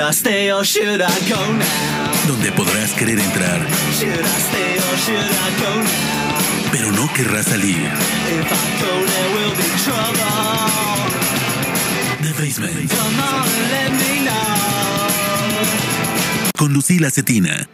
I stay or should I go now? donde podrás querer entrar, Should I stay or should I go now? pero no querrás salir. If I go, there will be trouble. The Basement, Come on let me know. con Lucila Cetina.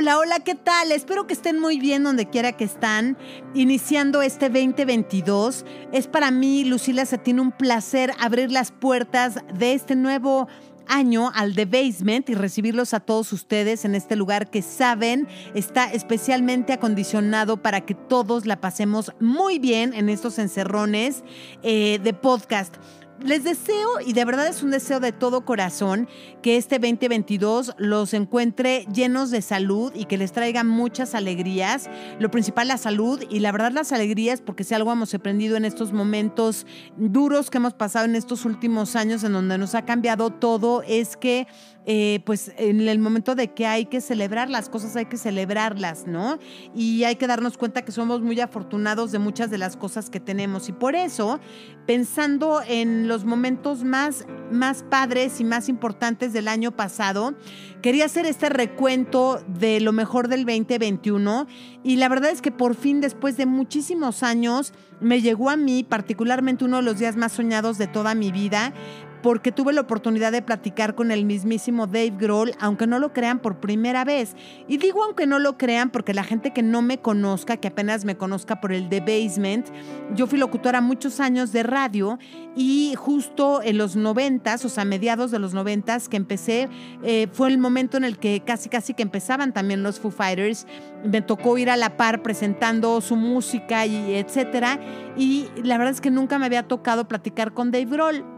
Hola, hola, ¿qué tal? Espero que estén muy bien donde quiera que están. Iniciando este 2022, es para mí, Lucila Cetina, un placer abrir las puertas de este nuevo año al The Basement y recibirlos a todos ustedes en este lugar que saben está especialmente acondicionado para que todos la pasemos muy bien en estos encerrones eh, de podcast. Les deseo, y de verdad es un deseo de todo corazón, que este 2022 los encuentre llenos de salud y que les traiga muchas alegrías. Lo principal, la salud y la verdad las alegrías, porque si algo hemos aprendido en estos momentos duros que hemos pasado en estos últimos años, en donde nos ha cambiado todo, es que eh, pues en el momento de que hay que celebrar las cosas, hay que celebrarlas, ¿no? Y hay que darnos cuenta que somos muy afortunados de muchas de las cosas que tenemos. Y por eso, pensando en los momentos más, más padres y más importantes del año pasado, quería hacer este recuento de lo mejor del 2021. Y la verdad es que por fin, después de muchísimos años, me llegó a mí particularmente uno de los días más soñados de toda mi vida porque tuve la oportunidad de platicar con el mismísimo Dave Grohl, aunque no lo crean por primera vez. Y digo aunque no lo crean porque la gente que no me conozca, que apenas me conozca por el The Basement, yo fui locutora muchos años de radio y justo en los noventas, o sea, mediados de los noventas que empecé, eh, fue el momento en el que casi casi que empezaban también los Foo Fighters. Me tocó ir a la par presentando su música y etcétera. Y la verdad es que nunca me había tocado platicar con Dave Grohl.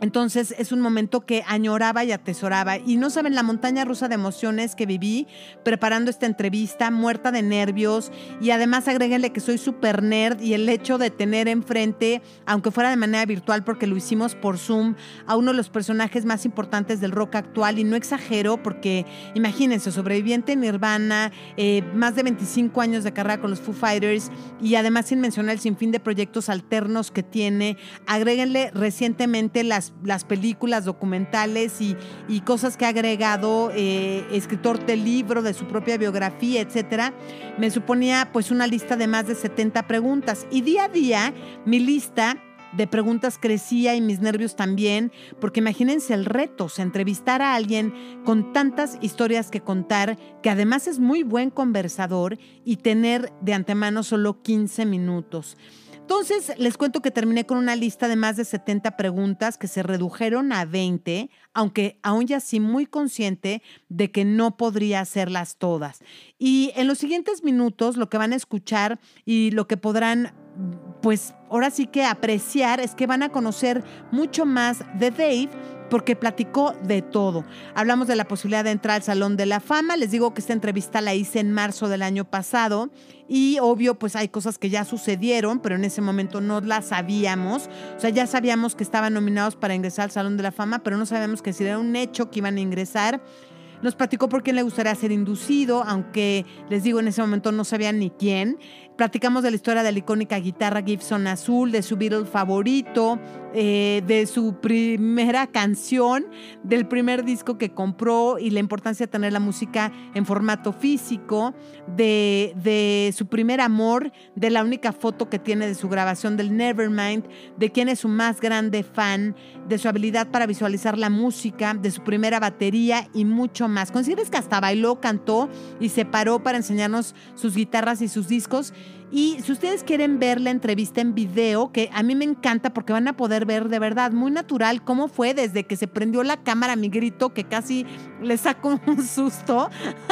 Entonces es un momento que añoraba y atesoraba. Y no saben la montaña rusa de emociones que viví preparando esta entrevista, muerta de nervios. Y además agréguenle que soy súper nerd y el hecho de tener enfrente, aunque fuera de manera virtual porque lo hicimos por Zoom, a uno de los personajes más importantes del rock actual. Y no exagero porque imagínense, sobreviviente en Nirvana, eh, más de 25 años de carrera con los Foo Fighters y además sin mencionar el sinfín de proyectos alternos que tiene. Agréguenle recientemente las las películas, documentales y, y cosas que ha agregado, eh, escritor de libro, de su propia biografía, etcétera, me suponía pues una lista de más de 70 preguntas. Y día a día mi lista de preguntas crecía y mis nervios también, porque imagínense el reto, o sea, entrevistar a alguien con tantas historias que contar, que además es muy buen conversador y tener de antemano solo 15 minutos. Entonces, les cuento que terminé con una lista de más de 70 preguntas que se redujeron a 20, aunque aún ya sí muy consciente de que no podría hacerlas todas. Y en los siguientes minutos, lo que van a escuchar y lo que podrán pues ahora sí que apreciar es que van a conocer mucho más de Dave porque platicó de todo. Hablamos de la posibilidad de entrar al Salón de la Fama. Les digo que esta entrevista la hice en marzo del año pasado y obvio pues hay cosas que ya sucedieron, pero en ese momento no las sabíamos. O sea, ya sabíamos que estaban nominados para ingresar al Salón de la Fama, pero no sabíamos que si era un hecho que iban a ingresar. Nos platicó por quién le gustaría ser inducido, aunque les digo en ese momento no sabían ni quién. Platicamos de la historia de la icónica guitarra Gibson Azul, de su Beatle favorito, eh, de su primera canción, del primer disco que compró y la importancia de tener la música en formato físico, de, de su primer amor, de la única foto que tiene de su grabación del Nevermind, de quién es su más grande fan, de su habilidad para visualizar la música, de su primera batería y mucho más. Consideres que hasta bailó, cantó y se paró para enseñarnos sus guitarras y sus discos. Y si ustedes quieren ver la entrevista en video, que a mí me encanta porque van a poder ver de verdad muy natural cómo fue desde que se prendió la cámara mi grito, que casi le sacó un susto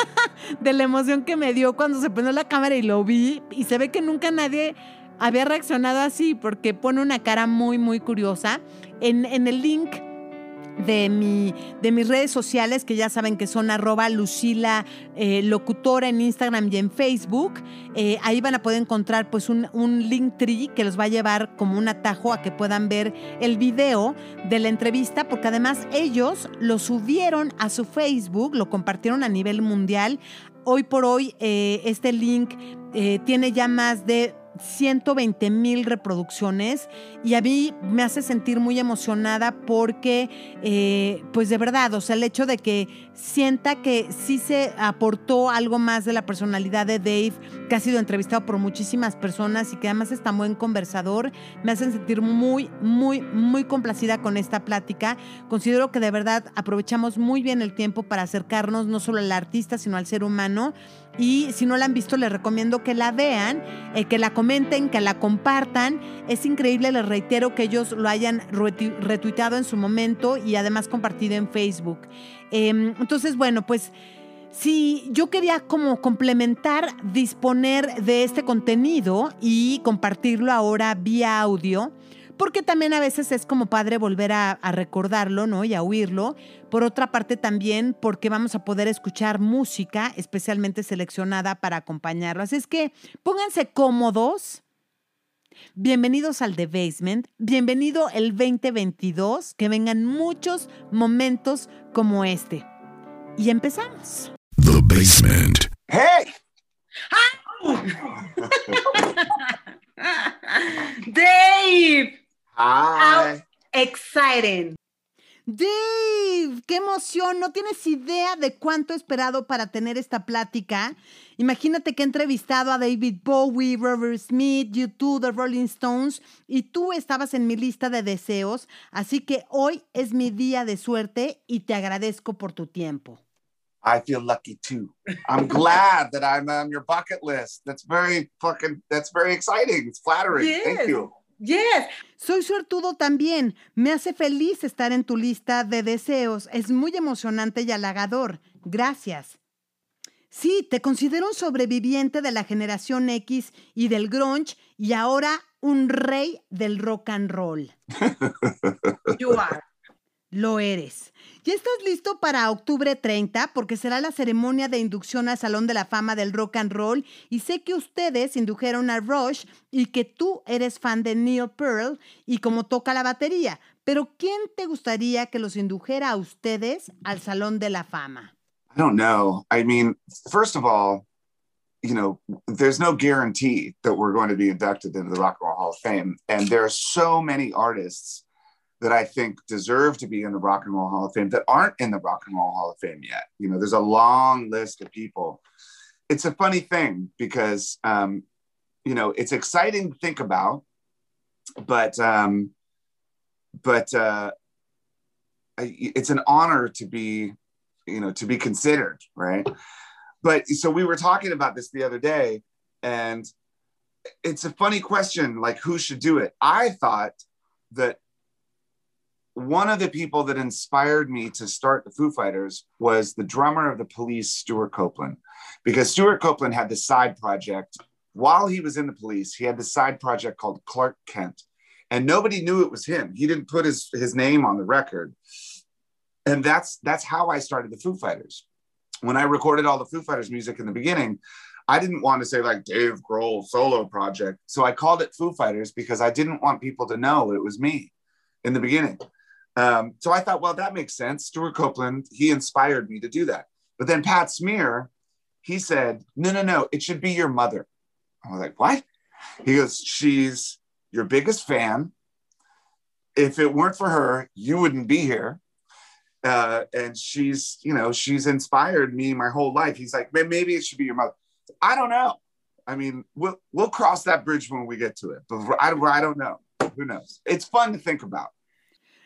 de la emoción que me dio cuando se prendió la cámara y lo vi. Y se ve que nunca nadie había reaccionado así porque pone una cara muy, muy curiosa. En, en el link de, mi, de mis redes sociales, que ya saben que son arroba Lucila eh, Locutora en Instagram y en Facebook. Eh, ahí van a poder encontrar pues un, un link tree que los va a llevar como un atajo a que puedan ver el video de la entrevista, porque además ellos lo subieron a su Facebook, lo compartieron a nivel mundial. Hoy por hoy eh, este link tiene ya más de 120 mil reproducciones y a mí me hace sentir muy emocionada porque, eh, pues de verdad, o sea, el hecho de que sienta que sí se aportó algo más de la personalidad de Dave, que ha sido entrevistado por muchísimas personas y que además es tan buen conversador, me hacen sentir muy, muy, muy complacida con esta plática. Considero que de verdad aprovechamos muy bien el tiempo para acercarnos no solo al artista, sino al ser humano. Y si no la han visto, les recomiendo que la vean, eh, que la comenten, que la compartan. Es increíble, les reitero que ellos lo hayan retuiteado en su momento y además compartido en Facebook. Em, entonces, bueno, pues si yo quería como complementar, disponer de este contenido y compartirlo ahora vía audio, porque también a veces es como padre volver a, recordarlo, ¿no? Y a oírlo. Por otra parte también porque vamos a poder escuchar música especialmente seleccionada para acompañarlo. Así es que pónganse cómodos. Bienvenidos al The Basement, bienvenido el 2022, que vengan muchos momentos como este. Y empezamos. The Basement. Hey! Dave! Hi. exciting. Dave, qué emoción. No tienes idea de cuánto he esperado para tener esta plática. Imagínate que he entrevistado a David Bowie, Robert Smith, YouTube, The Rolling Stones y tú estabas en mi lista de deseos. Así que hoy es mi día de suerte y te agradezco por tu tiempo. I feel lucky too. I'm glad that I'm on your bucket list. That's very fucking, that's very exciting. It's flattering. Thank you. Yes. Soy suertudo también. Me hace feliz estar en tu lista de deseos. Es muy emocionante y halagador. Gracias. Sí, te considero un sobreviviente de la generación X y del grunge y ahora un rey del rock and roll. you are. Lo eres. ¿Ya estás listo para octubre 30? Porque será la ceremonia de inducción al Salón de la Fama del Rock and Roll y sé que ustedes indujeron a Rush y que tú eres fan de Neil Pearl y como toca la batería. Pero ¿quién te gustaría que los indujera a ustedes al Salón de la Fama? I don't know. I mean, first of all, you know, there's no guarantee that we're going to be inducted into the Rock and Roll Hall of Fame. And there are so many artists that I think deserve to be in the Rock and Roll Hall of Fame that aren't in the Rock and Roll Hall of Fame yet. You know, there's a long list of people. It's a funny thing because, um, you know, it's exciting to think about, but, um, but uh, it's an honor to be, you know, to be considered, right? But so we were talking about this the other day, and it's a funny question, like who should do it. I thought that one of the people that inspired me to start the Foo Fighters was the drummer of the police, Stuart Copeland, because Stuart Copeland had this side project while he was in the police. He had this side project called Clark Kent, and nobody knew it was him. He didn't put his, his name on the record. And that's that's how I started the Foo Fighters. When I recorded all the Foo Fighters music in the beginning, I didn't want to say like Dave Grohl solo project. So I called it Foo Fighters because I didn't want people to know it was me in the beginning. Um, so I thought, well, that makes sense. Stuart Copeland, he inspired me to do that. But then Pat Smear, he said, no, no, no, it should be your mother. I was like, what? He goes, she's your biggest fan. If it weren't for her, you wouldn't be here. Uh, and she's, you know, she's inspired me my whole life. He's like, maybe it should be your mother. I don't know. I mean, we'll we'll cross that bridge when we get to it, but I, I don't know. Who knows? It's fun to think about.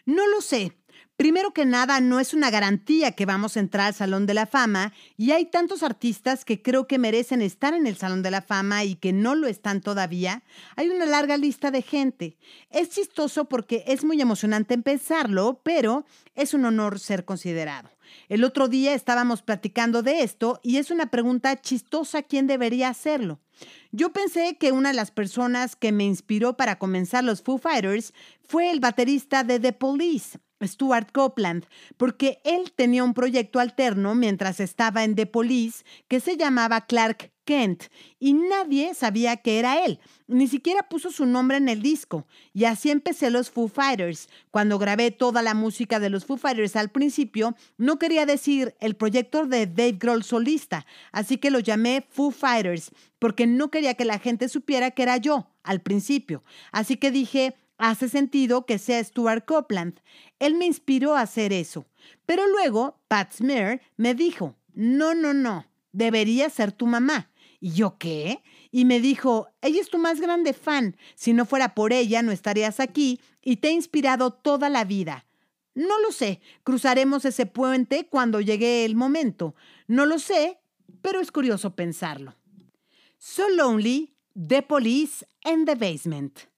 No lo sé. Primero que nada, no es una garantía que vamos a entrar al Salón de la Fama y hay tantos artistas que creo que merecen estar en el Salón de la Fama y que no lo están todavía. Hay una larga lista de gente. Es chistoso porque es muy emocionante empezarlo, pero es un honor ser considerado. El otro día estábamos platicando de esto y es una pregunta chistosa quién debería hacerlo. Yo pensé que una de las personas que me inspiró para comenzar los Foo Fighters fue el baterista de The Police, Stuart Copeland, porque él tenía un proyecto alterno mientras estaba en The Police que se llamaba Clark Kent y nadie sabía que era él, ni siquiera puso su nombre en el disco. Y así empecé los Foo Fighters. Cuando grabé toda la música de los Foo Fighters al principio, no quería decir el proyecto de Dave Grohl solista, así que lo llamé Foo Fighters, porque no quería que la gente supiera que era yo al principio. Así que dije, hace sentido que sea Stuart Copeland. Él me inspiró a hacer eso. Pero luego, Pat Smear me dijo, no, no, no, debería ser tu mamá. ¿Y yo qué? Y me dijo, ella es tu más grande fan. Si no fuera por ella, no estarías aquí y te he inspirado toda la vida. No lo sé, cruzaremos ese puente cuando llegue el momento. No lo sé, pero es curioso pensarlo. So Lonely, The Police and The Basement.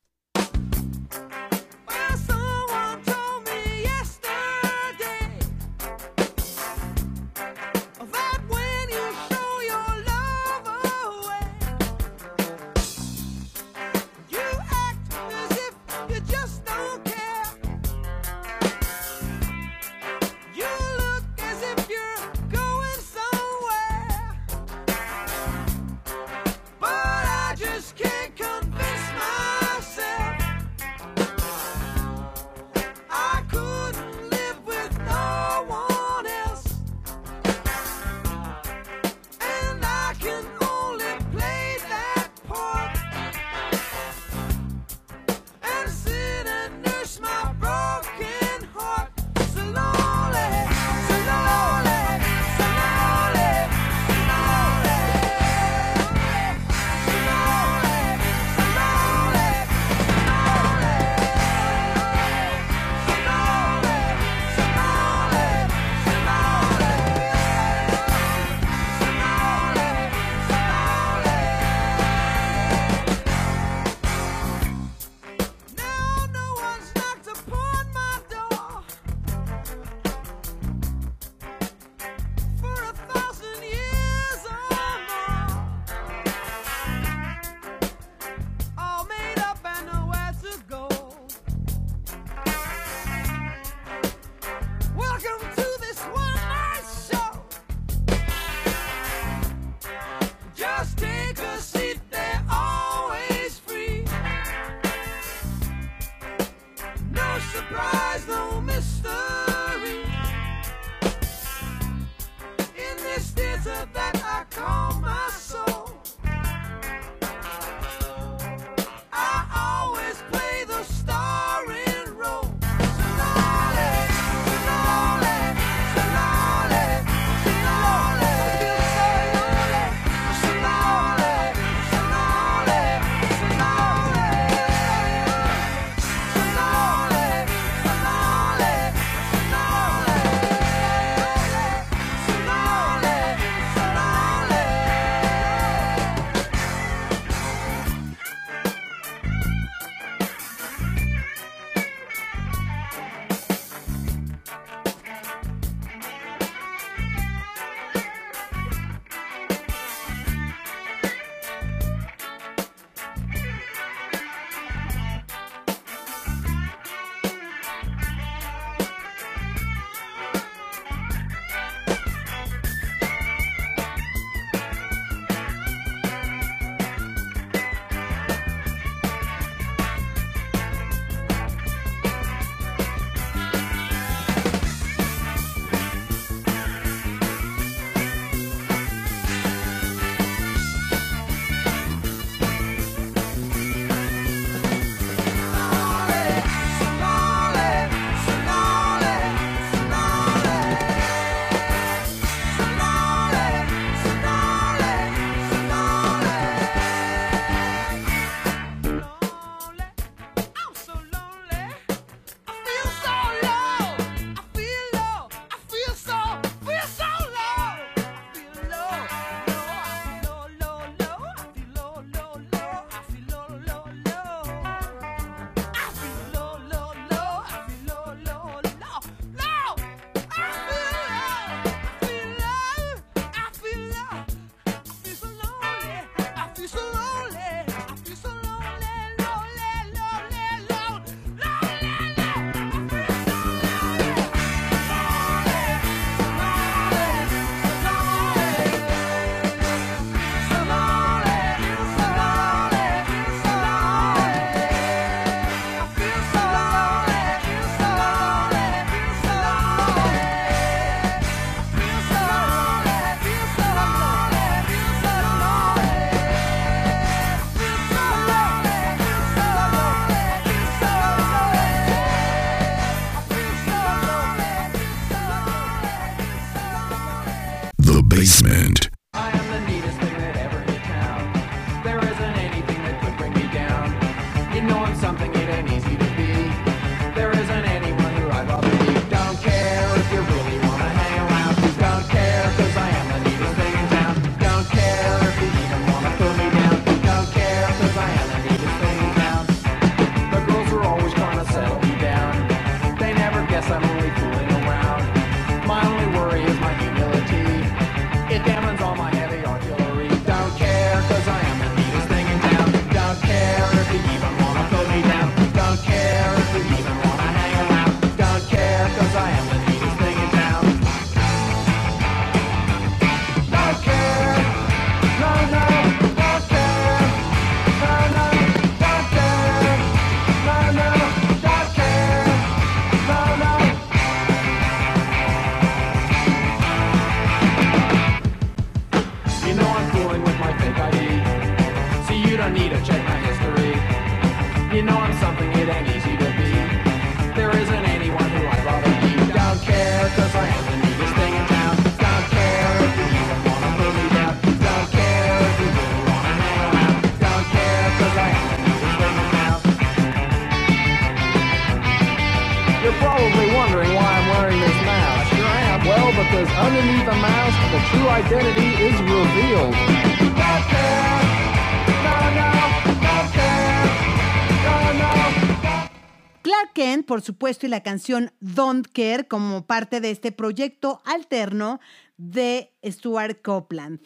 Por supuesto, y la canción Don't Care como parte de este proyecto alterno de Stuart Copeland.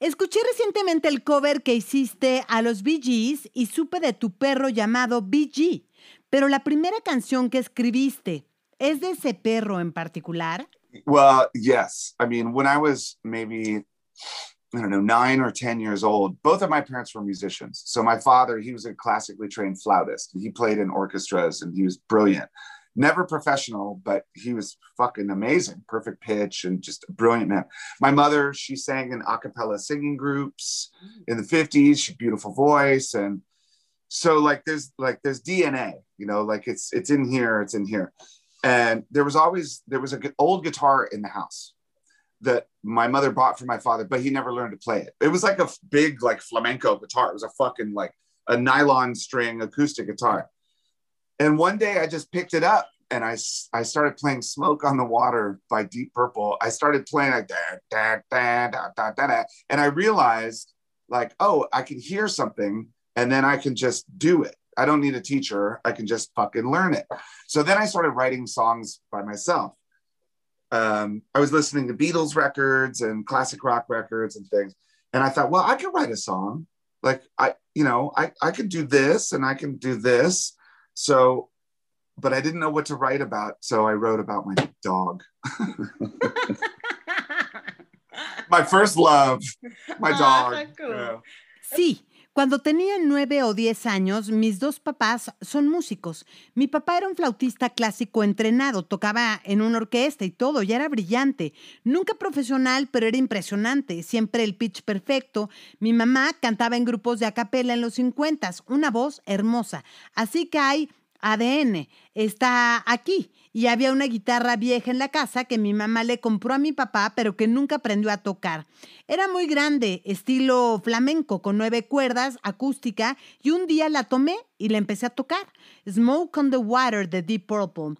Escuché recientemente el cover que hiciste a los Bee Gees y supe de tu perro llamado BG, pero la primera canción que escribiste, ¿es de ese perro en particular? Well, yes. I mean, when I was maybe, I don't know, nine or 10 years old, both of my parents were musicians. So my father, he was a classically trained flautist. He played in orchestras and he was brilliant. Never professional, but he was fucking amazing. Perfect pitch and just a brilliant man. My mother, she sang in a cappella singing groups in the 50s. She beautiful voice. And so like there's like there's DNA, you know, like it's it's in here, it's in here and there was always there was an old guitar in the house that my mother bought for my father but he never learned to play it. It was like a big like flamenco guitar. It was a fucking like a nylon string acoustic guitar. And one day i just picked it up and I, I started playing smoke on the water by deep purple. I started playing like da, da, da, da, da, da, and i realized like oh i can hear something and then i can just do it. I don't need a teacher. I can just fucking learn it. So then I started writing songs by myself. Um, I was listening to Beatles records and classic rock records and things. And I thought, well, I could write a song. Like I, you know, I, I could do this and I can do this. So, but I didn't know what to write about. So I wrote about my dog. my first love, my Ah, dog. cool. Yeah. Sí, cuando tenía nueve o diez años, mis dos papás son músicos. Mi papá era un flautista clásico entrenado, tocaba en una orquesta y todo, ya era brillante. Nunca profesional, pero era impresionante, siempre el pitch perfecto. Mi mamá cantaba en grupos de a capela en los 50, una voz hermosa. Así que hay ADN, está aquí. Y había una guitarra vieja en la casa que mi mamá le compró a mi papá, pero que nunca aprendió a tocar. Era muy grande, estilo flamenco, con nueve cuerdas, acústica, y un día la tomé y la empecé a tocar. Smoke on the Water de Deep Purple.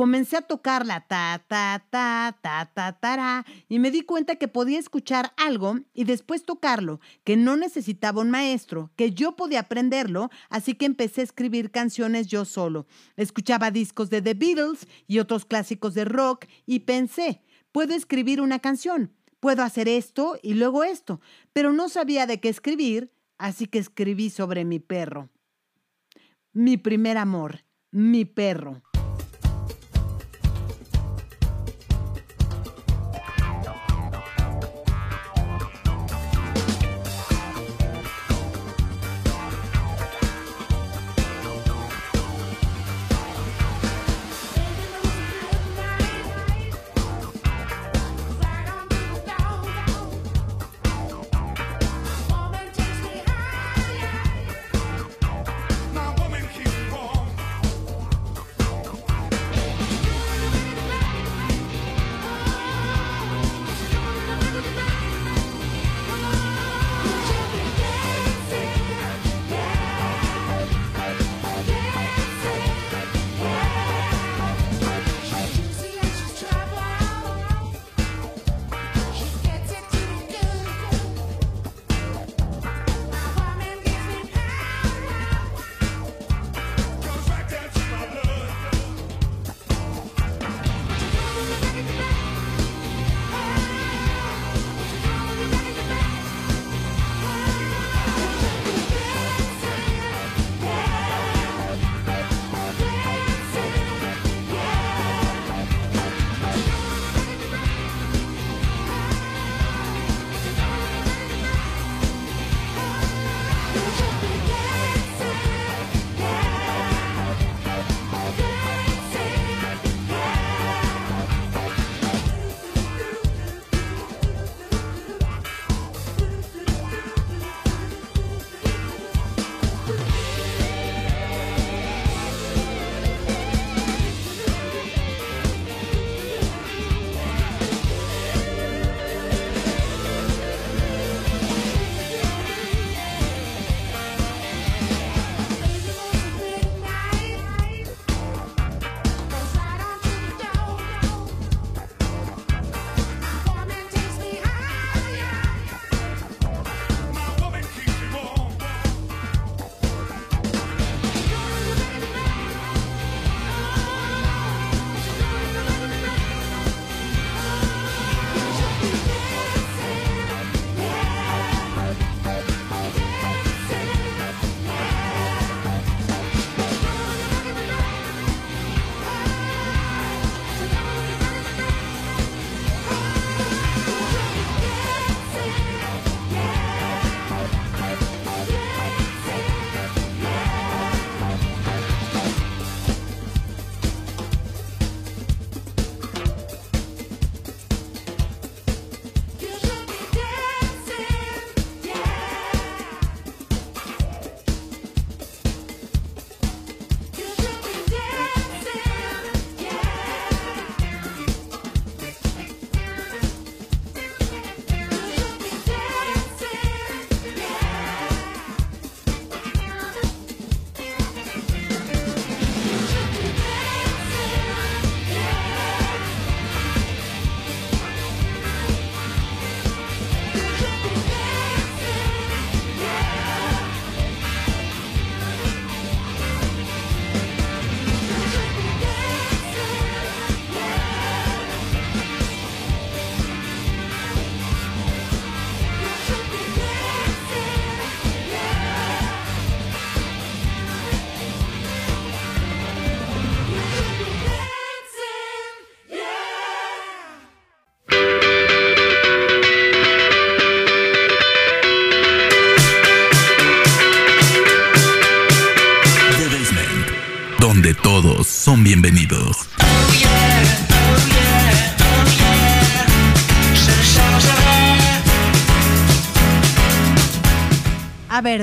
Comencé a tocarla ta, ta, ta, ta, ta, tará, y me di cuenta que podía escuchar algo y después tocarlo, que no necesitaba un maestro, que yo podía aprenderlo, así que empecé a escribir canciones yo solo. Escuchaba discos de The Beatles y otros clásicos de rock y pensé, puedo escribir una canción, puedo hacer esto y luego esto, pero no sabía de qué escribir, así que escribí sobre mi perro. Mi primer amor, mi perro.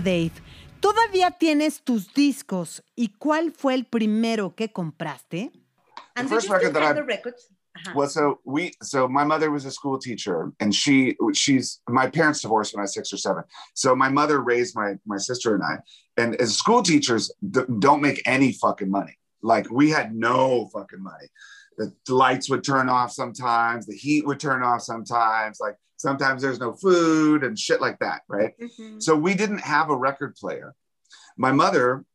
Ver, Dave, ¿todavía tienes tus discos? ¿Y cuál fue el primero que compraste? And The first you record that have I- the records? Uh-huh. Well, so we, so my mother was a school teacher, and she, she's my parents divorced when I was six or seven. So my mother raised my my sister and I, and as school teachers d- don't make any fucking money. Like we had no fucking money. The lights would turn off sometimes. The heat would turn off sometimes. Like sometimes there's no food and shit like that, right? Mhm. So we didn't have a record player. My mother,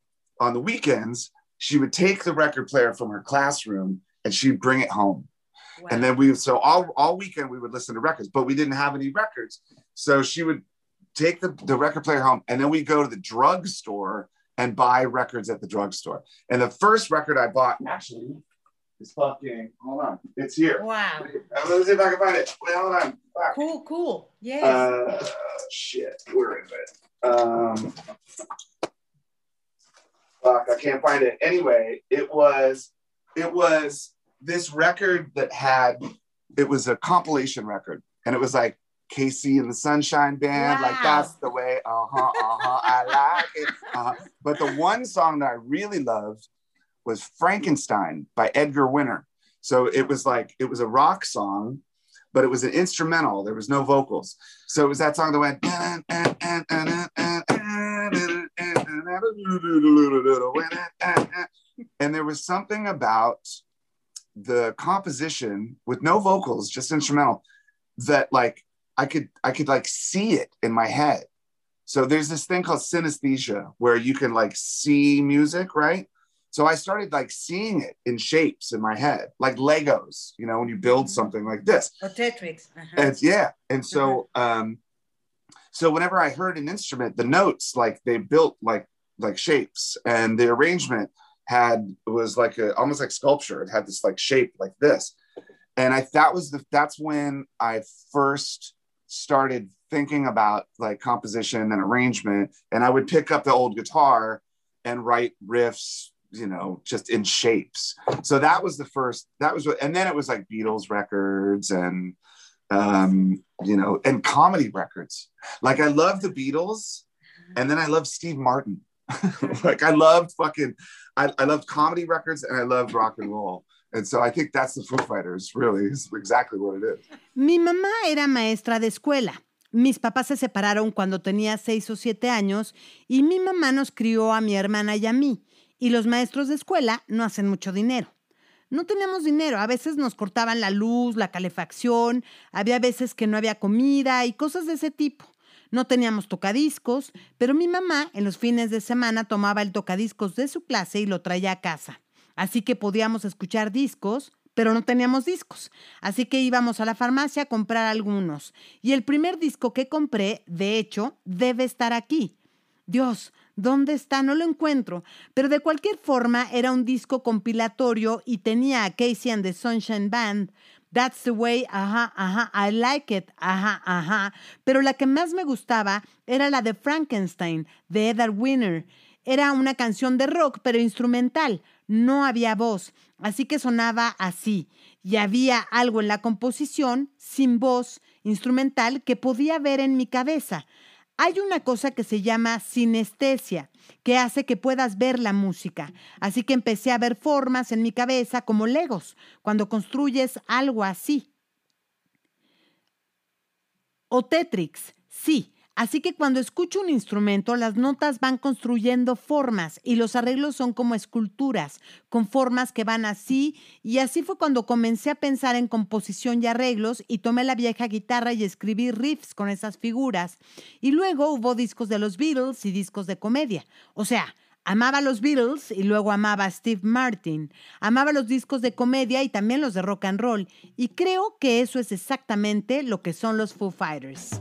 on the weekends, she would take the record player from her classroom and she'd bring it home. Wow. And then we, so all, all weekend we would listen to records, but we didn't have any records. So she would take the, the record player home and then we go to the drugstore and buy records at the drugstore. And the first record I bought actually is fucking, hold on, it's here. Wow. Uh, Let me see if I can find it. Wait, hold on. Fuck. Cool, cool. Yes. Uh, shit, where is it? Um, fuck, I can't find it. Anyway, it was, it was this record that had, it was a compilation record, and it was like Casey and the Sunshine Band, like that's the way. Uh huh, uh huh. I like it. Uh-huh. But the one song that I really loved was Frankenstein by Edgar Winter. So it was like it was a rock song, but it was an instrumental. There was no vocals. So it was that song that went. And there was something about the composition with no vocals, just instrumental, that like I could I could like see it in my head. So there's this thing called synesthesia where you can like see music, right? So I started like seeing it in shapes in my head, like Legos, you know, when you build something like this. or Tetrix. Uh-huh. And yeah. And so um so whenever I heard an instrument, the notes like they built like like shapes and the arrangement had was like a almost like sculpture. It had this like shape like this. And I that was the that's when I first started thinking about like composition and arrangement. And I would pick up the old guitar and write riffs, you know, just in shapes. So that was the first, that was what, and then it was like Beatles records and, um, you know, and comedy records. Like I love the Beatles and then I love Steve Martin. like I loved fucking, I, I loved comedy records and I loved rock and roll. And so I think that's the Foo Fighters, really, is exactly what it is. Mi mamá era maestra de escuela. Mis papás se separaron cuando tenía seis o siete años y mi mamá nos crió a mi hermana y a mí. Y los maestros de escuela no hacen mucho dinero. No teníamos dinero, a veces nos cortaban la luz, la calefacción, había veces que no había comida y cosas de ese tipo. No teníamos tocadiscos, pero mi mamá en los fines de semana tomaba el tocadiscos de su clase y lo traía a casa. Así que podíamos escuchar discos, pero no teníamos discos. Así que íbamos a la farmacia a comprar algunos. Y el primer disco que compré, de hecho, debe estar aquí. Dios, ¿dónde está? No lo encuentro. Pero de cualquier forma era un disco compilatorio y tenía a Casey and the Sunshine Band. That's the way, ajá, ajá, I like it, ajá, ajá. Pero la que más me gustaba era la de Frankenstein, de Edward Winner. Era una canción de rock, pero instrumental. No había voz, así que sonaba así. Y había algo en la composición, sin voz, instrumental, que podía ver en mi cabeza. Hay una cosa que se llama sinestesia, que hace que puedas ver la música. Así que empecé a ver formas en mi cabeza como legos, cuando construyes algo así. O Tetrix, sí. Así que cuando escucho un instrumento, las notas van construyendo formas y los arreglos son como esculturas, con formas que van así. Y así fue cuando comencé a pensar en composición y arreglos y tomé la vieja guitarra y escribí riffs con esas figuras. Y luego hubo discos de los Beatles y discos de comedia. O sea, Amaba los Beatles y luego amaba a Steve Martin. Amaba los discos de comedia y también los de rock and roll. Y creo que eso es exactamente lo que son los Foo Fighters.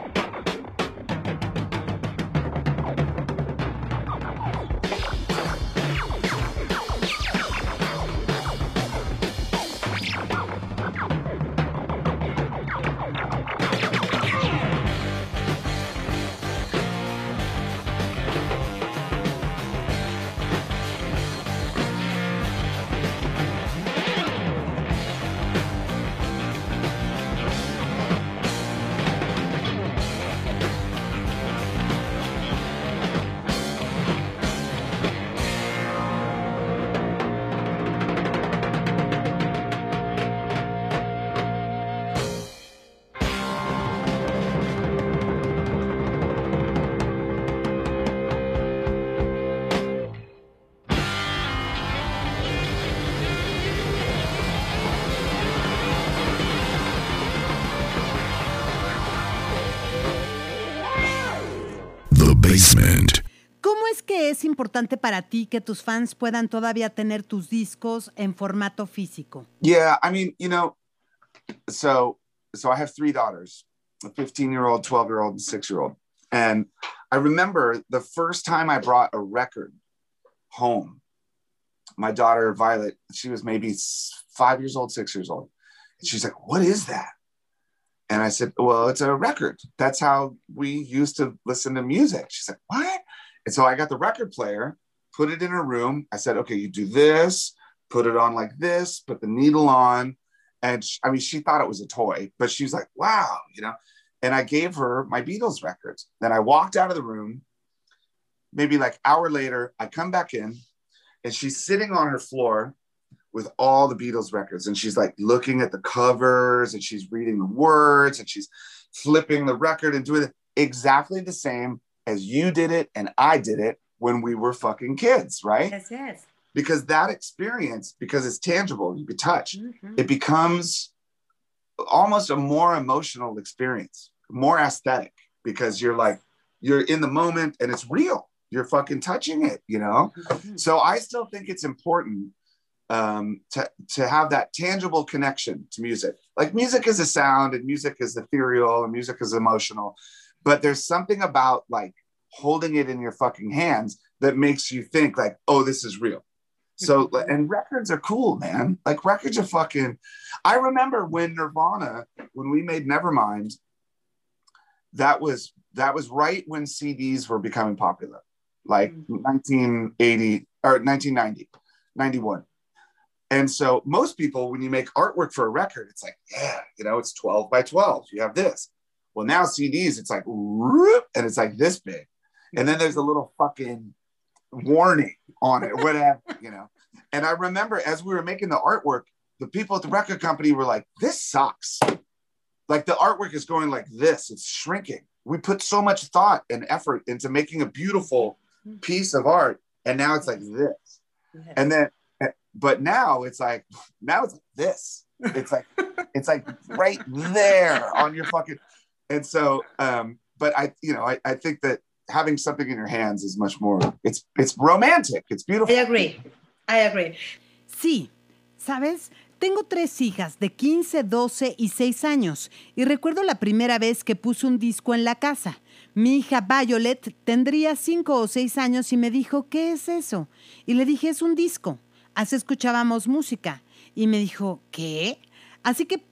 es importante para ti que tus fans puedan todavía tener tus discos en formato físico? Yeah, I mean, you know, so so I have three daughters, a 15 year old, 12 year old, and six year old. And I remember the first time I brought a record home, my daughter Violet, she was maybe five years old, six years old. She's like, What is that? And I said, Well, it's a record. That's how we used to listen to music. She's like, What? And so I got the record player, put it in her room. I said, Okay, you do this, put it on like this, put the needle on. And sh I mean, she thought it was a toy, but she was like, Wow, you know. And I gave her my Beatles records. Then I walked out of the room. Maybe like hour later, I come back in and she's sitting on her floor with all the Beatles records. And she's like looking at the covers and she's reading the words and she's flipping the record and doing exactly the same as you did it and I did it when we were fucking kids, right? Yes, yes. Because that experience, because it's tangible, you can touch, Mhm. it becomes almost a more emotional experience, more aesthetic, because you're like, you're in the moment and it's real. You're fucking touching it, you know? Mhm. So I still think it's important um, to, to have that tangible connection to music. Like music is a sound and music is ethereal and music is emotional, but there's something about like holding it in your fucking hands that makes you think like, oh, this is real. So mm-hmm. and records are cool, man. Like records are fucking. I remember when Nirvana, when we made Nevermind, that was that was right when CDs were becoming popular, like mm-hmm. 1980 or 1990, 91. And so most people, when you make artwork for a record, it's like, yeah, you know, it's 12 by 12. You have this. Well, now CDs, it's like, and it's like this big. And then there's a little fucking warning on it, whatever, you know. And I remember as we were making the artwork, the people at the record company were like, this sucks. Like the artwork is going like this, it's shrinking. We put so much thought and effort into making a beautiful piece of art, and now it's like this. And then, but now it's like, now it's like this. It's like, it's like right there on your fucking. And so, um, but I, you know, I, I think that having something in your hands is much more. It's it's romantic. It's I beautiful. agree. I agree. Sí, ¿sabes? Tengo tres hijas de 15, 12 y 6 años y recuerdo la primera vez que puse un disco en la casa. Mi hija Violet tendría 5 o 6 años y me dijo, ¿qué es eso? Y le dije, es un disco. Así escuchábamos música. Y me dijo, ¿qué? Así que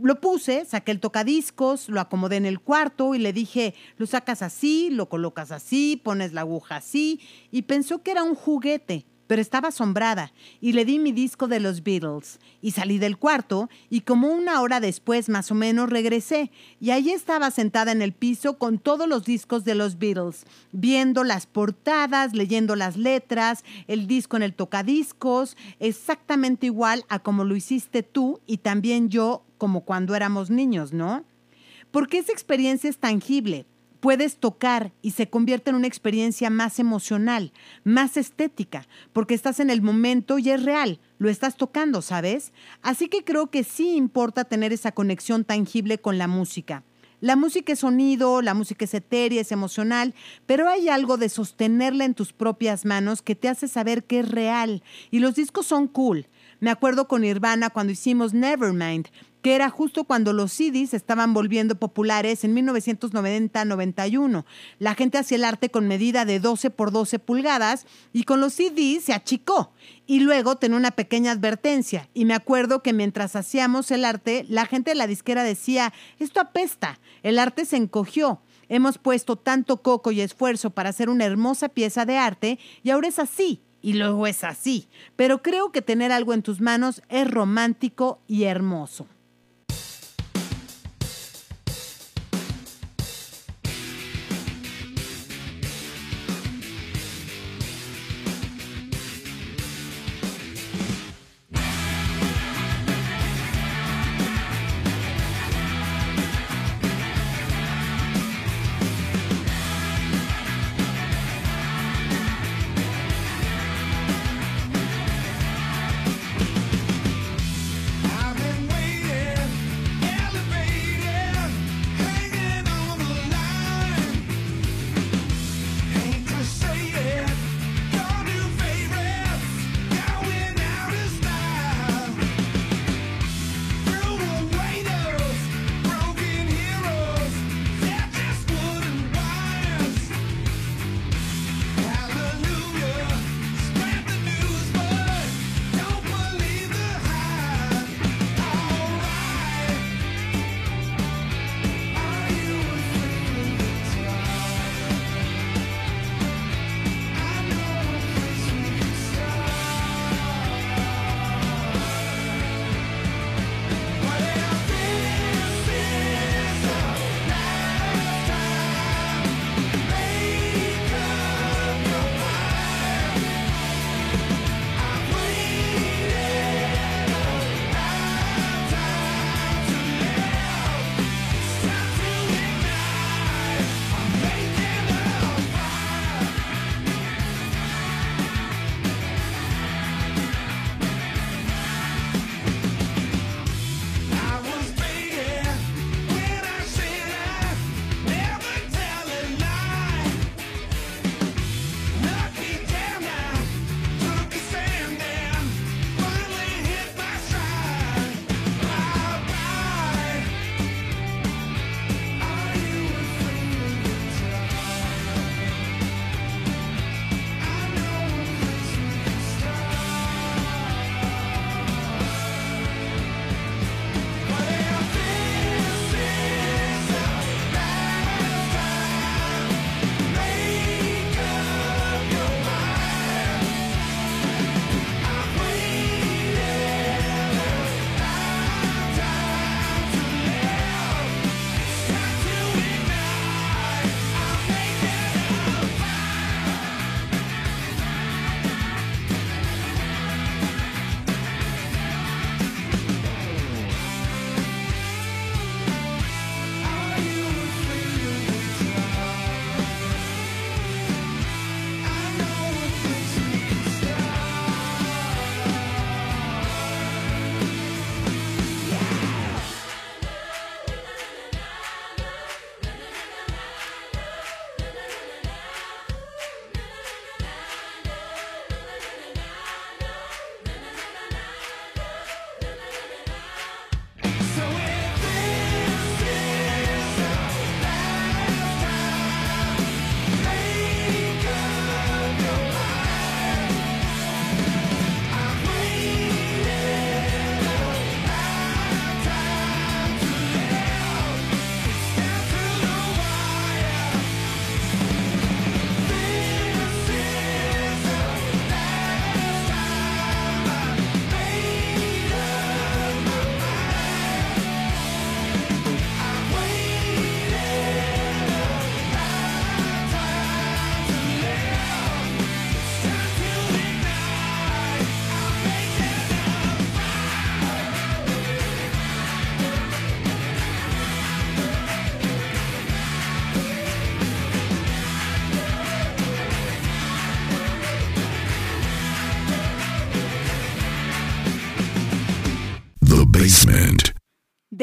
lo puse, saqué el tocadiscos, lo acomodé en el cuarto y le dije, lo sacas así, lo colocas así, pones la aguja así, y pensó que era un juguete, pero estaba asombrada, y le di mi disco de los Beatles, y salí del cuarto, y como una hora después más o menos regresé, y ahí estaba sentada en el piso con todos los discos de los Beatles, viendo las portadas, leyendo las letras, el disco en el tocadiscos, exactamente igual a como lo hiciste tú y también yo como cuando éramos niños, ¿no? Porque esa experiencia es tangible. Puedes tocar y se convierte en una experiencia más emocional, más estética, porque estás en el momento y es real, lo estás tocando, ¿sabes? Así que creo que sí importa tener esa conexión tangible con la música. La música es sonido, la música es etérea, es emocional, pero hay algo de sostenerla en tus propias manos que te hace saber que es real. Y los discos son cool. Me acuerdo con Nirvana cuando hicimos Nevermind, que era justo cuando los CDs estaban volviendo populares en 1990-91. La gente hacía el arte con medida de 12 por 12 pulgadas y con los CDs se achicó. Y luego tenía una pequeña advertencia. Y me acuerdo que mientras hacíamos el arte, la gente de la disquera decía, esto apesta, el arte se encogió. Hemos puesto tanto coco y esfuerzo para hacer una hermosa pieza de arte y ahora es así. Y luego es así. Pero creo que tener algo en tus manos es romántico y hermoso.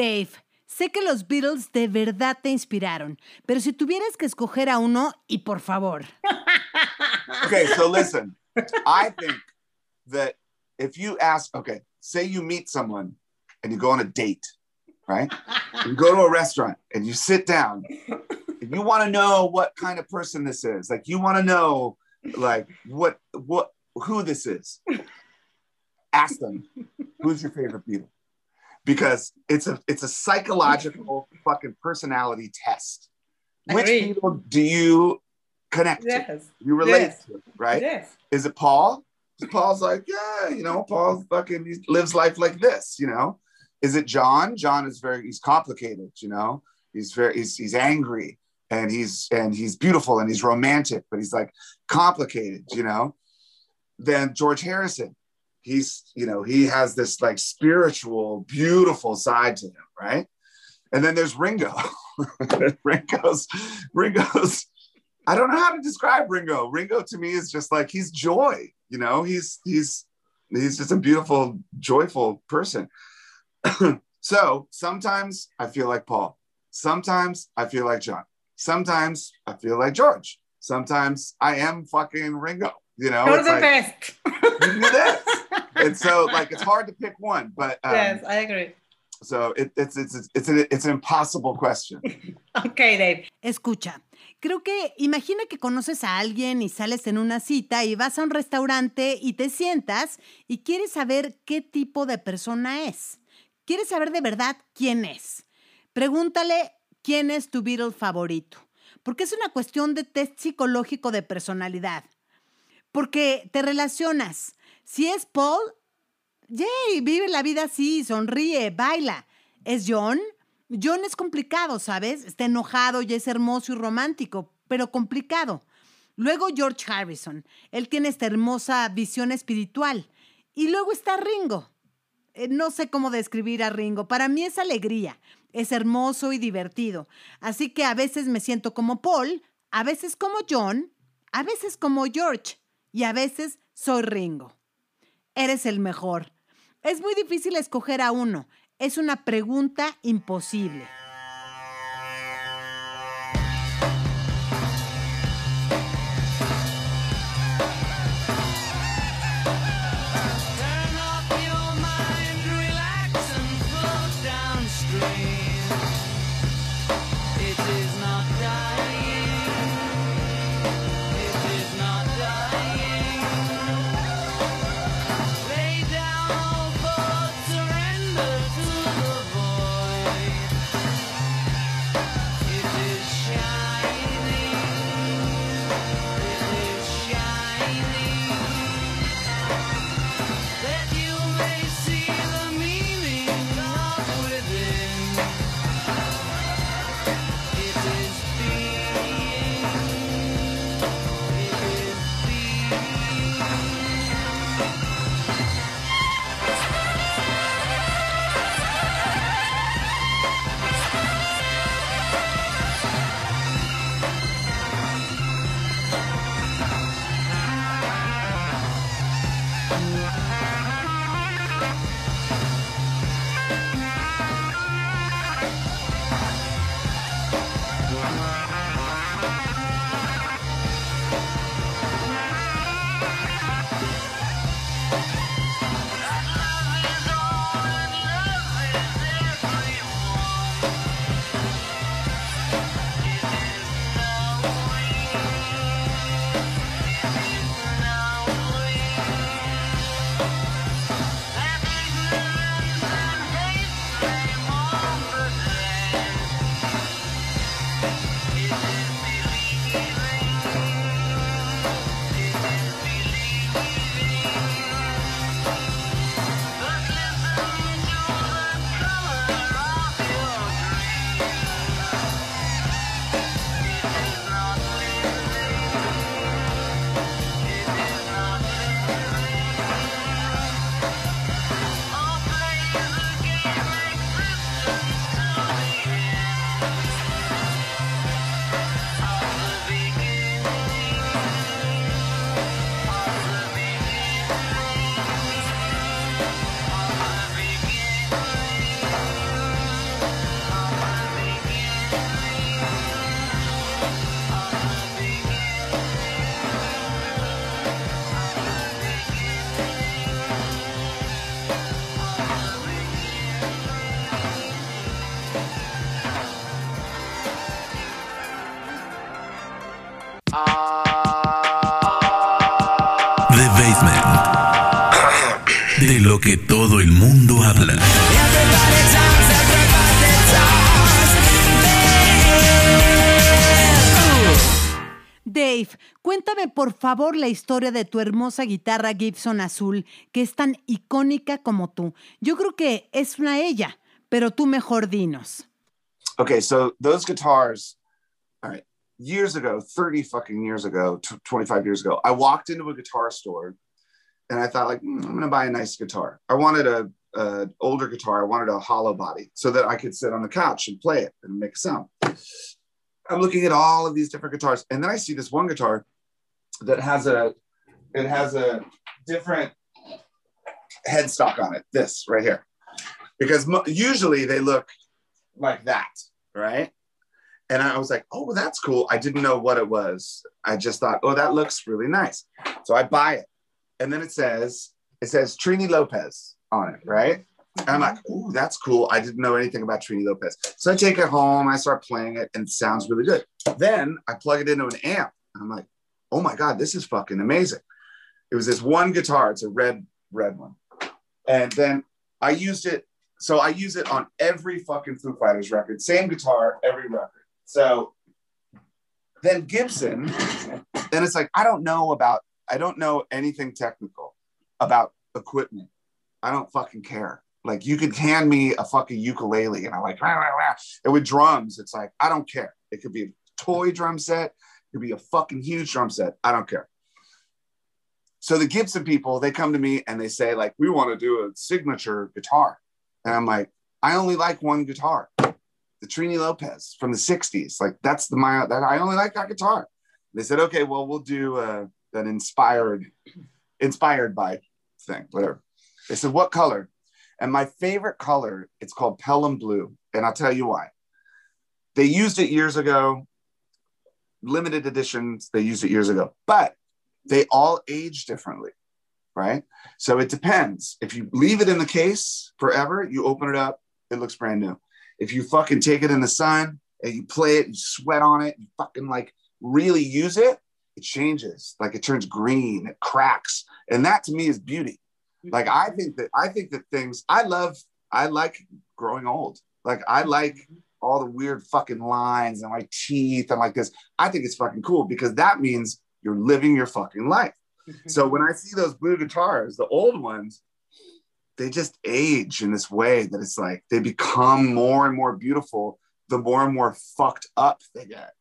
Dave, sé que los Beatles de verdad te inspiraron, pero si tuvieras que escoger a uno, y por favor. Okay, so listen, I think that if you ask, okay, say you meet someone and you go on a date, right? You go to a restaurant and you sit down and you want to know what kind of person this is. Like you want to know like what what who this is. Ask them, who's your favorite Beatle? Because it's a it's a psychological fucking personality test. Which people do you connect to? You relate Yes. to, right? Yes. Is it Paul? Paul's like, yeah, you know, Paul fucking he lives life like this, you know. Is it John? John is very he's complicated, you know. He's very he's he's angry and he's and he's beautiful and he's romantic, but he's like complicated, you know. Then George Harrison, he's you know he has this like spiritual, beautiful side to him, right? And then there's Ringo. Ringo's Ringo's I don't know how to describe Ringo. Ringo to me is just like he's joy, you know, he's he's he's just a beautiful, joyful person. so sometimes I feel like Paul. Sometimes I feel like John. Sometimes I feel like George. Sometimes I am fucking Ringo. You know, You're it's the like, best. you. And so like it's hard to pick one, but um, yes, I agree. so it, it's it's it's it's, a, it's an impossible question. Okay, Dave. Escucha, creo que imagina que conoces a alguien y sales en una cita y vas a un restaurante y te sientas y quieres saber qué tipo de persona es. Quieres saber de verdad quién es. Pregúntale quién es tu Beatle favorito, porque es una cuestión de test psicológico de personalidad. Porque te relacionas. Si es Paul, yay, vive la vida así, sonríe, baila. ¿Es John? John es complicado, ¿sabes? Está enojado y es hermoso y romántico, pero complicado. Luego George Harrison. Él tiene esta hermosa visión espiritual. Y luego está Ringo. Eh, no sé cómo describir a Ringo. Para mí es alegría. Es hermoso y divertido. Así que a veces me siento como Paul, a veces como John, a veces como George y a veces soy Ringo. Eres el mejor. Es muy difícil escoger a uno. Es una pregunta imposible. Favor la historia de tu hermosa guitarra Gibson azul, que es tan icónica como tú. Yo creo que es una ella, pero tú mejor dinos. Okay, so those guitars, all right, years ago, 30 fucking years ago, 25 years ago, I walked into a guitar store and I thought, like, "Hmm, I'm gonna buy a nice guitar. I wanted a, a older guitar, I wanted a hollow body so that I could sit on the couch and play it and make a sound. I'm looking at all of these different guitars, and then I see this one guitar that has a it has a different headstock on it, this right here. Because mo- usually they look like that, right? And I was like, oh, well, that's cool. I didn't know what it was. I just thought, oh, that looks really nice. So I buy it. And then it says, it says Trini Lopez on it, right? And I'm like, oh, that's cool. I didn't know anything about Trini Lopez. So I take it home, I start playing it, and it sounds really good. Then I plug it into an amp, and I'm like, oh my God, this is fucking amazing. It was this one guitar, it's a red, red one. And then I used it so I use it on every fucking Foo Fighters record, same guitar, every record. So then Gibson, then it's like, I don't know about, I don't know anything technical about equipment. I don't fucking care. Like you could hand me a fucking ukulele and I'm like, rah, rah, rah. and with drums, it's like, I don't care. It could be a toy drum set, could be a fucking huge drum set. I don't care. So the Gibson people, they come to me and they say, like, we want to do a signature guitar. And I'm like, I only like one guitar, the Trini Lopez from the 60s. Like that's the my that I only like that guitar. They said, okay, well, we'll do uh, an inspired, inspired by thing, whatever. They said, what color? And my favorite color, it's called Pelham Blue. And I'll tell you why. They used it years ago, limited editions, they used it years ago, but they all age differently right? So it depends. If you leave it in the case forever, you open it up, it looks brand new. If you fucking take it in the sun and you play it, you sweat on it, you fucking like really use it, it changes. Like it turns green, it cracks. And that to me is beauty. Like I think that I think that things I love, I like growing old. Like I like mm-hmm. All the weird fucking lines and my teeth and like this. I think it's fucking cool because that means you're living your fucking life. Mm-hmm. So when I see those blue guitars, the old ones, they just age in this way that it's like they become more and more beautiful the more and more fucked up they get.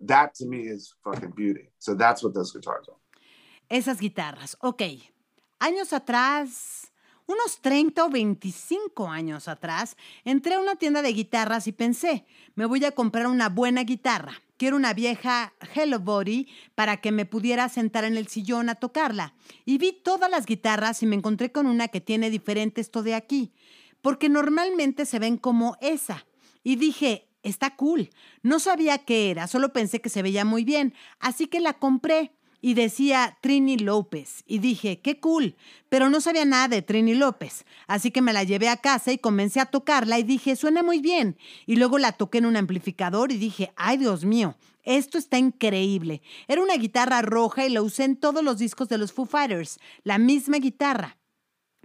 That to me is fucking beauty. So that's what those guitars are. Esas guitarras, ok. Años atrás, unos 30 o 25 años atrás, entré a una tienda de guitarras y pensé, me voy a comprar una buena guitarra. Quiero una vieja Hello Body para que me pudiera sentar en el sillón a tocarla. Y vi todas las guitarras y me encontré con una que tiene diferente esto de aquí, porque normalmente se ven como esa. Y dije, está cool. No sabía qué era, solo pensé que se veía muy bien, así que la compré y decía Trini López. Y dije, qué cool, pero no sabía nada de Trini López. Así que me la llevé a casa y comencé a tocarla y dije, suena muy bien. Y luego la toqué en un amplificador y dije, ay Dios mío, esto está increíble. Era una guitarra roja y la usé en todos los discos de los Foo Fighters, la misma guitarra.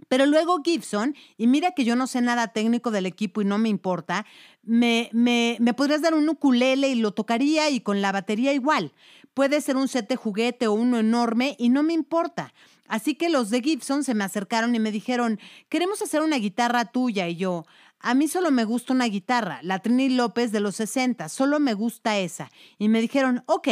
Pero luego Gibson, y mira que yo no sé nada técnico del equipo y no me importa, me, me, me podrías dar un ukulele y lo tocaría y con la batería igual. Puede ser un set de juguete o uno enorme y no me importa. Así que los de Gibson se me acercaron y me dijeron, queremos hacer una guitarra tuya y yo. A mí solo me gusta una guitarra, la Trini López de los 60, solo me gusta esa. Y me dijeron, ok,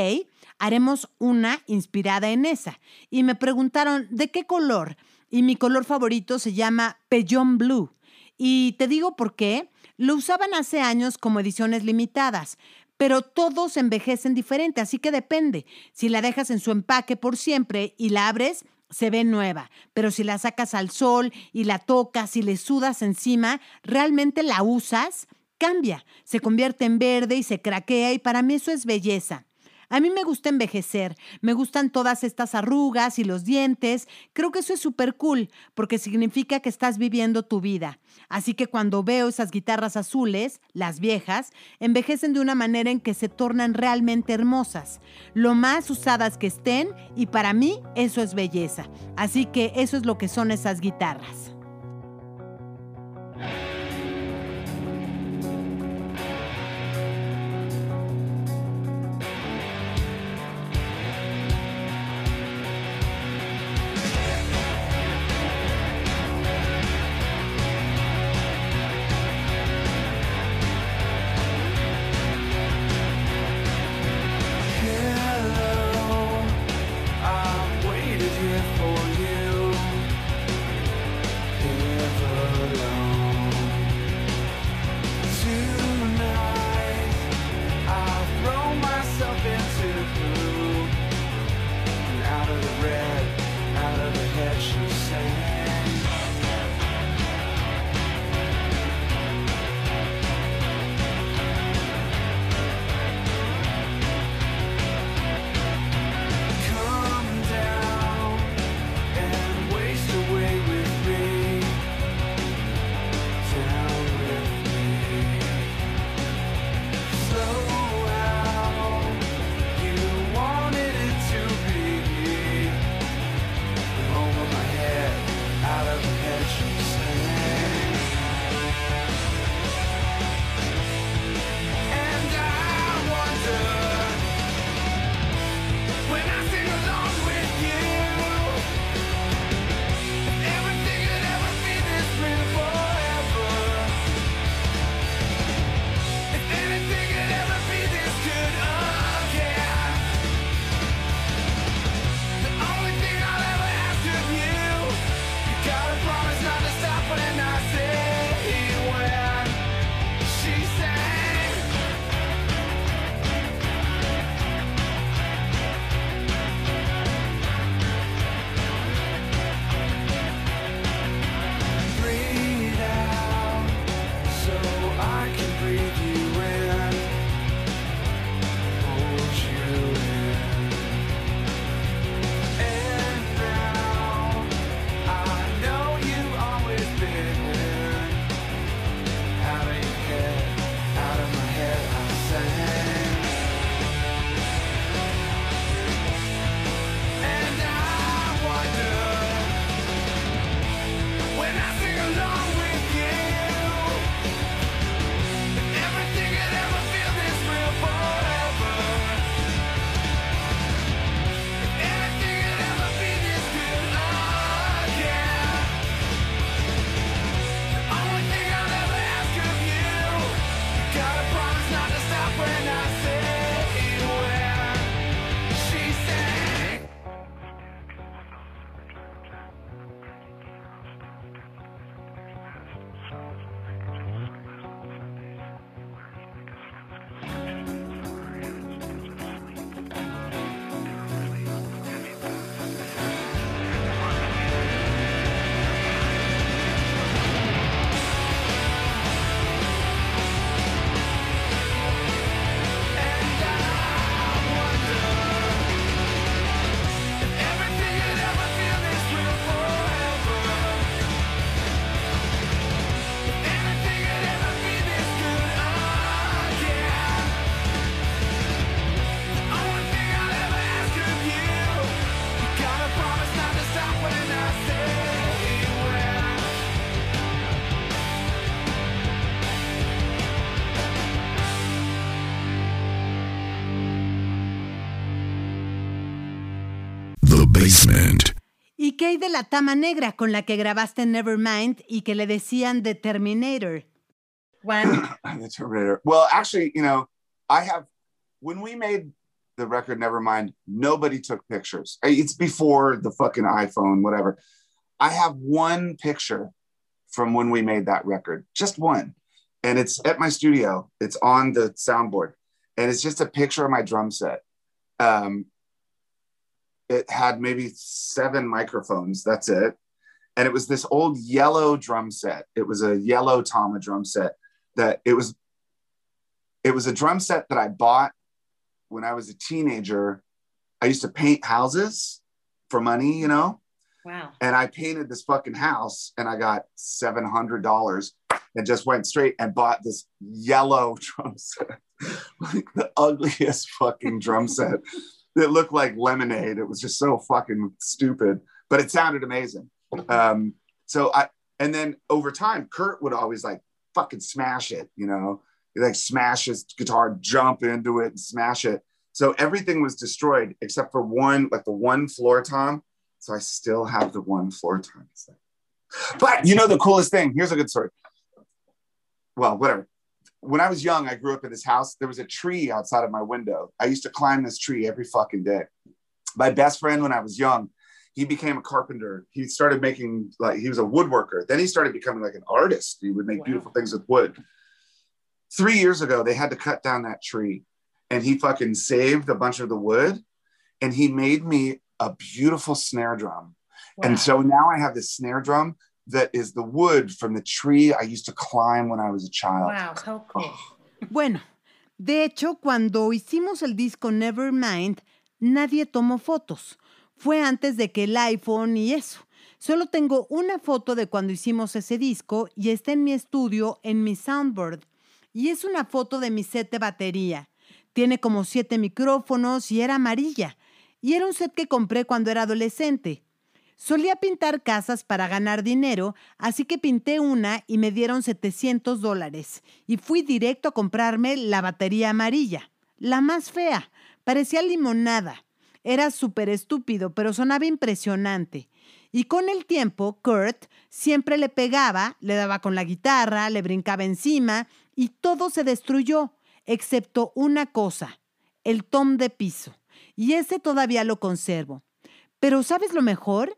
haremos una inspirada en esa. Y me preguntaron, ¿de qué color? Y mi color favorito se llama Pellón Blue. Y te digo por qué. Lo usaban hace años como ediciones limitadas, pero todos envejecen diferente, así que depende. Si la dejas en su empaque por siempre y la abres, se ve nueva, pero si la sacas al sol y la tocas y le sudas encima, realmente la usas, cambia, se convierte en verde y se craquea y para mí eso es belleza. A mí me gusta envejecer, me gustan todas estas arrugas y los dientes. Creo que eso es súper cool porque significa que estás viviendo tu vida. Así que cuando veo esas guitarras azules, las viejas, envejecen de una manera en que se tornan realmente hermosas. Lo más usadas que estén y para mí eso es belleza. Así que eso es lo que son esas guitarras. De la tama negra con la que grabaste Nevermind y que le decían The Terminator? When the Terminator. Well, actually, you know, I have when we made the record Nevermind, nobody took pictures. It's before the fucking iPhone, whatever. I have one picture from when we made that record, just one. And it's at my studio. It's on the soundboard. And it's just a picture of my drum set. Um, it had maybe seven microphones. That's it. And it was this old yellow drum set. It was a yellow Tama drum set that it was it was a drum set that I bought when I was a teenager, I used to paint houses for money, you know, Wow. and I painted this fucking house and I got $700 and just went straight and bought this yellow drum set, like the ugliest fucking drum set that looked like lemonade. It was just so fucking stupid, but it sounded amazing. Um, so I, and then over time, Kurt would always like fucking smash it, you know, He'd, like smash his guitar, jump into it and smash it. So everything was destroyed except for one, like the one floor tom. So I still have the one floor tom. But you know the coolest thing? Here's a good story. Well, whatever. When I was young, I grew up in this house. There was a tree outside of my window. I used to climb this tree every fucking day. My best friend when I was young, he became a carpenter. He started making like he was a woodworker. Then he started becoming like an artist. He would make Wow. beautiful things with wood. Three years ago, they had to cut down that tree, and he fucking saved a bunch of the wood, and he made me a beautiful snare drum. Wow. And so now I have this snare drum that is the wood from the tree I used to climb when I was a child. Wow, so cool. Bueno, de hecho, cuando hicimos el disco Nevermind, nadie tomó fotos. Fue antes de que el iPhone y eso. Solo tengo una foto de cuando hicimos ese disco y está en mi estudio en mi soundboard. Y es una foto de mi set de batería. Tiene como siete micrófonos y era amarilla. Y era un set que compré cuando era adolescente. Solía pintar casas para ganar dinero, así que pinté una y me dieron 700 dólares. Y fui directo a comprarme la batería amarilla, la más fea. Parecía limonada. Era súper estúpido, pero sonaba impresionante. Y con el tiempo, Kurt siempre le pegaba, le daba con la guitarra, le brincaba encima y todo se destruyó, excepto una cosa, el tom de piso. Y ese todavía lo conservo. Pero ¿sabes lo mejor?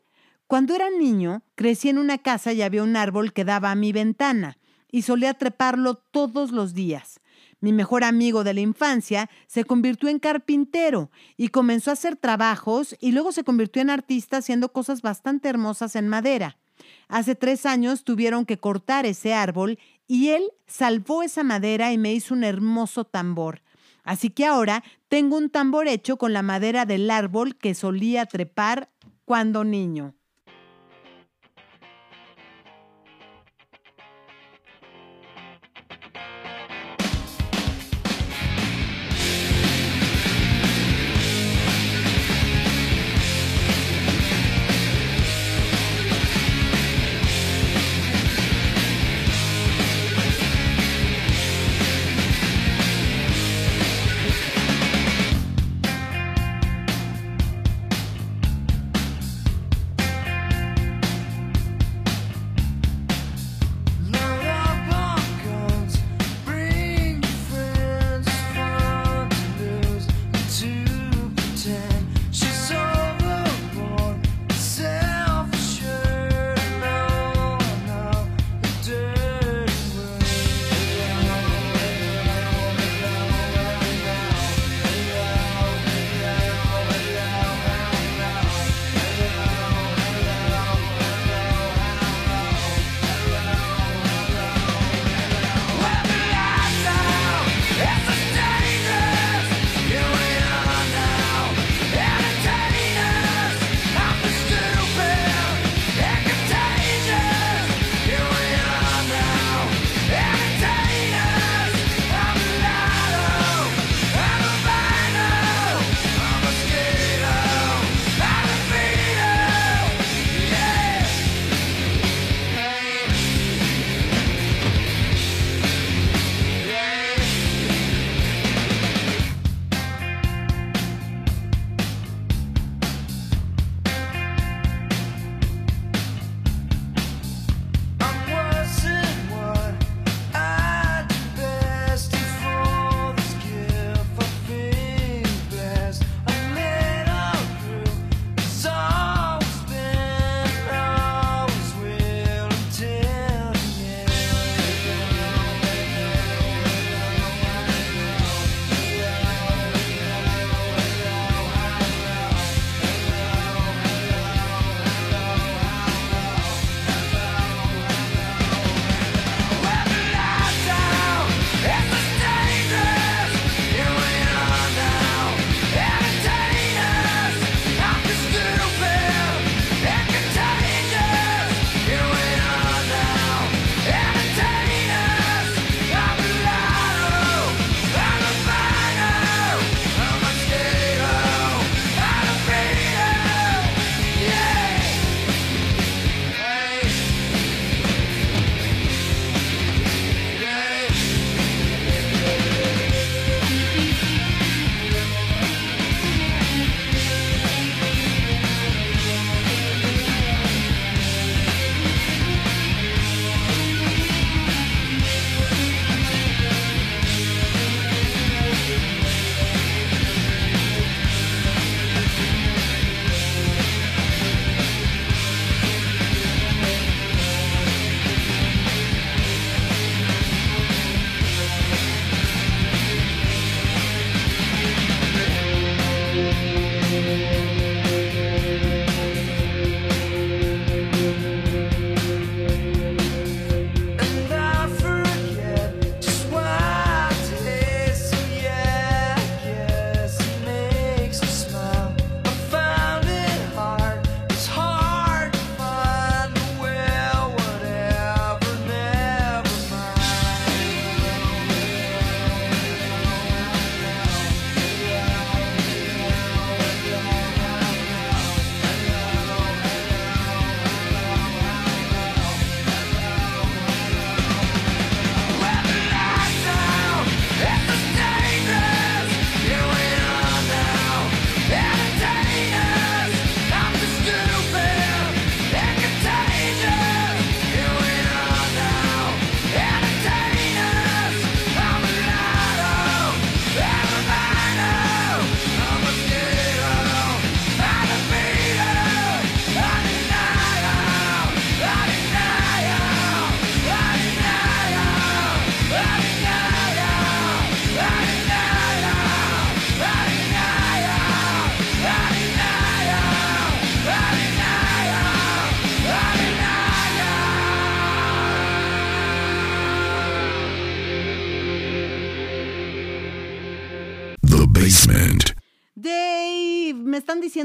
Cuando era niño, crecí en una casa y había un árbol que daba a mi ventana y solía treparlo todos los días. Mi mejor amigo de la infancia se convirtió en carpintero y comenzó a hacer trabajos y luego se convirtió en artista haciendo cosas bastante hermosas en madera. Hace tres años tuvieron que cortar ese árbol y él salvó esa madera y me hizo un hermoso tambor. Así que ahora tengo un tambor hecho con la madera del árbol que solía trepar cuando niño.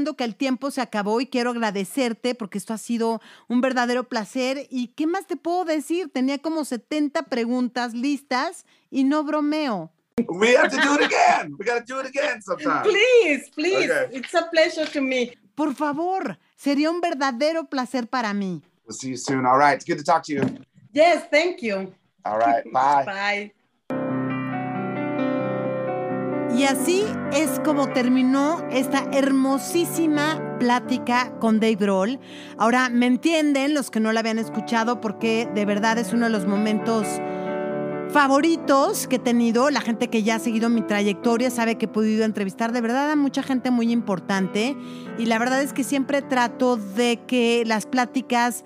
Diciendo que el tiempo se acabó y quiero agradecerte porque esto ha sido un verdadero placer. ¿Y qué más te puedo decir? Tenía como 70 preguntas listas y no bromeo. We have to do it again. We got to do it again sometime. Please, please. Okay. It's a pleasure to me. Por favor, sería un verdadero placer para mí. We'll see you soon. All right. It's good to talk to you. Yes, thank you. All right. Bye. Bye. Y así es como terminó esta hermosísima plática con Dave Grohl. Ahora, ¿me entienden los que no la habían escuchado? Porque de verdad es uno de los momentos favoritos que he tenido. La gente que ya ha seguido mi trayectoria sabe que he podido entrevistar de verdad a mucha gente muy importante. Y la verdad es que siempre trato de que las pláticas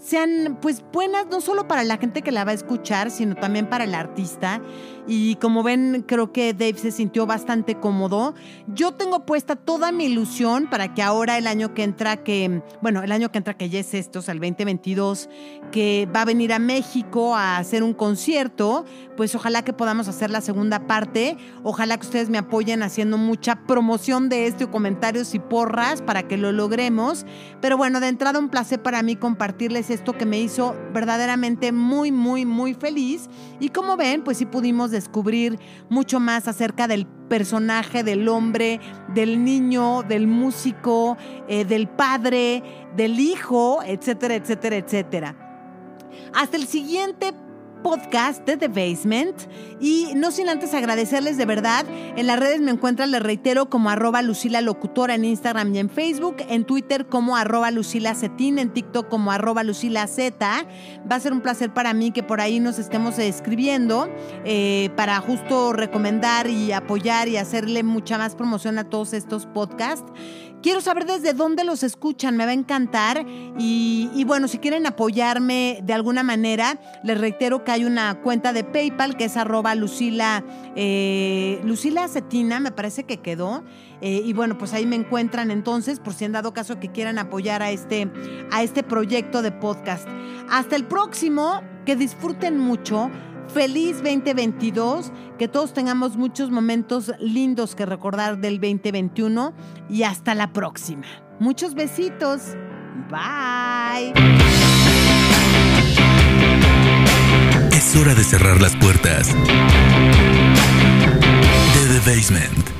sean pues buenas no solo para la gente que la va a escuchar, sino también para el artista. Y como ven, creo que Dave se sintió bastante cómodo. Yo tengo puesta toda mi ilusión para que ahora el año que entra, que, bueno, el año que entra que ya es esto, o sea, el 2022, que va a venir a México a hacer un concierto, pues ojalá que podamos hacer la segunda parte. Ojalá que ustedes me apoyen haciendo mucha promoción de este o comentarios y porras para que lo logremos. Pero bueno, de entrada un placer para mí compartirles esto que me hizo verdaderamente muy, muy, muy feliz. Y como ven, pues sí pudimos descubrir mucho más acerca del personaje, del hombre, del niño, del músico, eh, del padre, del hijo, etcétera, etcétera, etcétera. Hasta el siguiente podcast de The Basement. Y no sin antes agradecerles de verdad. En las redes me encuentran, les reitero, como arroba Lucila Locutora en Instagram y en Facebook, en Twitter como arroba Lucila Cetín, en TikTok como arroba Lucila Z. Va a ser un placer para mí que por ahí nos estemos escribiendo eh, para justo recomendar y apoyar y hacerle mucha más promoción a todos estos podcasts. Quiero saber desde dónde los escuchan, me va a encantar. Y, bueno, si quieren apoyarme de alguna manera, les reitero que hay una cuenta de PayPal que es arroba Lucila, eh, Lucila Cetina, me parece que quedó. Eh, y bueno, pues ahí me encuentran entonces, por si han dado caso que quieran apoyar a este, a este proyecto de podcast. Hasta el próximo, que disfruten mucho. Feliz 2022, que todos tengamos muchos momentos lindos que recordar del 2021 y hasta la próxima. Muchos besitos. Bye. Es hora de cerrar las puertas de The Basement.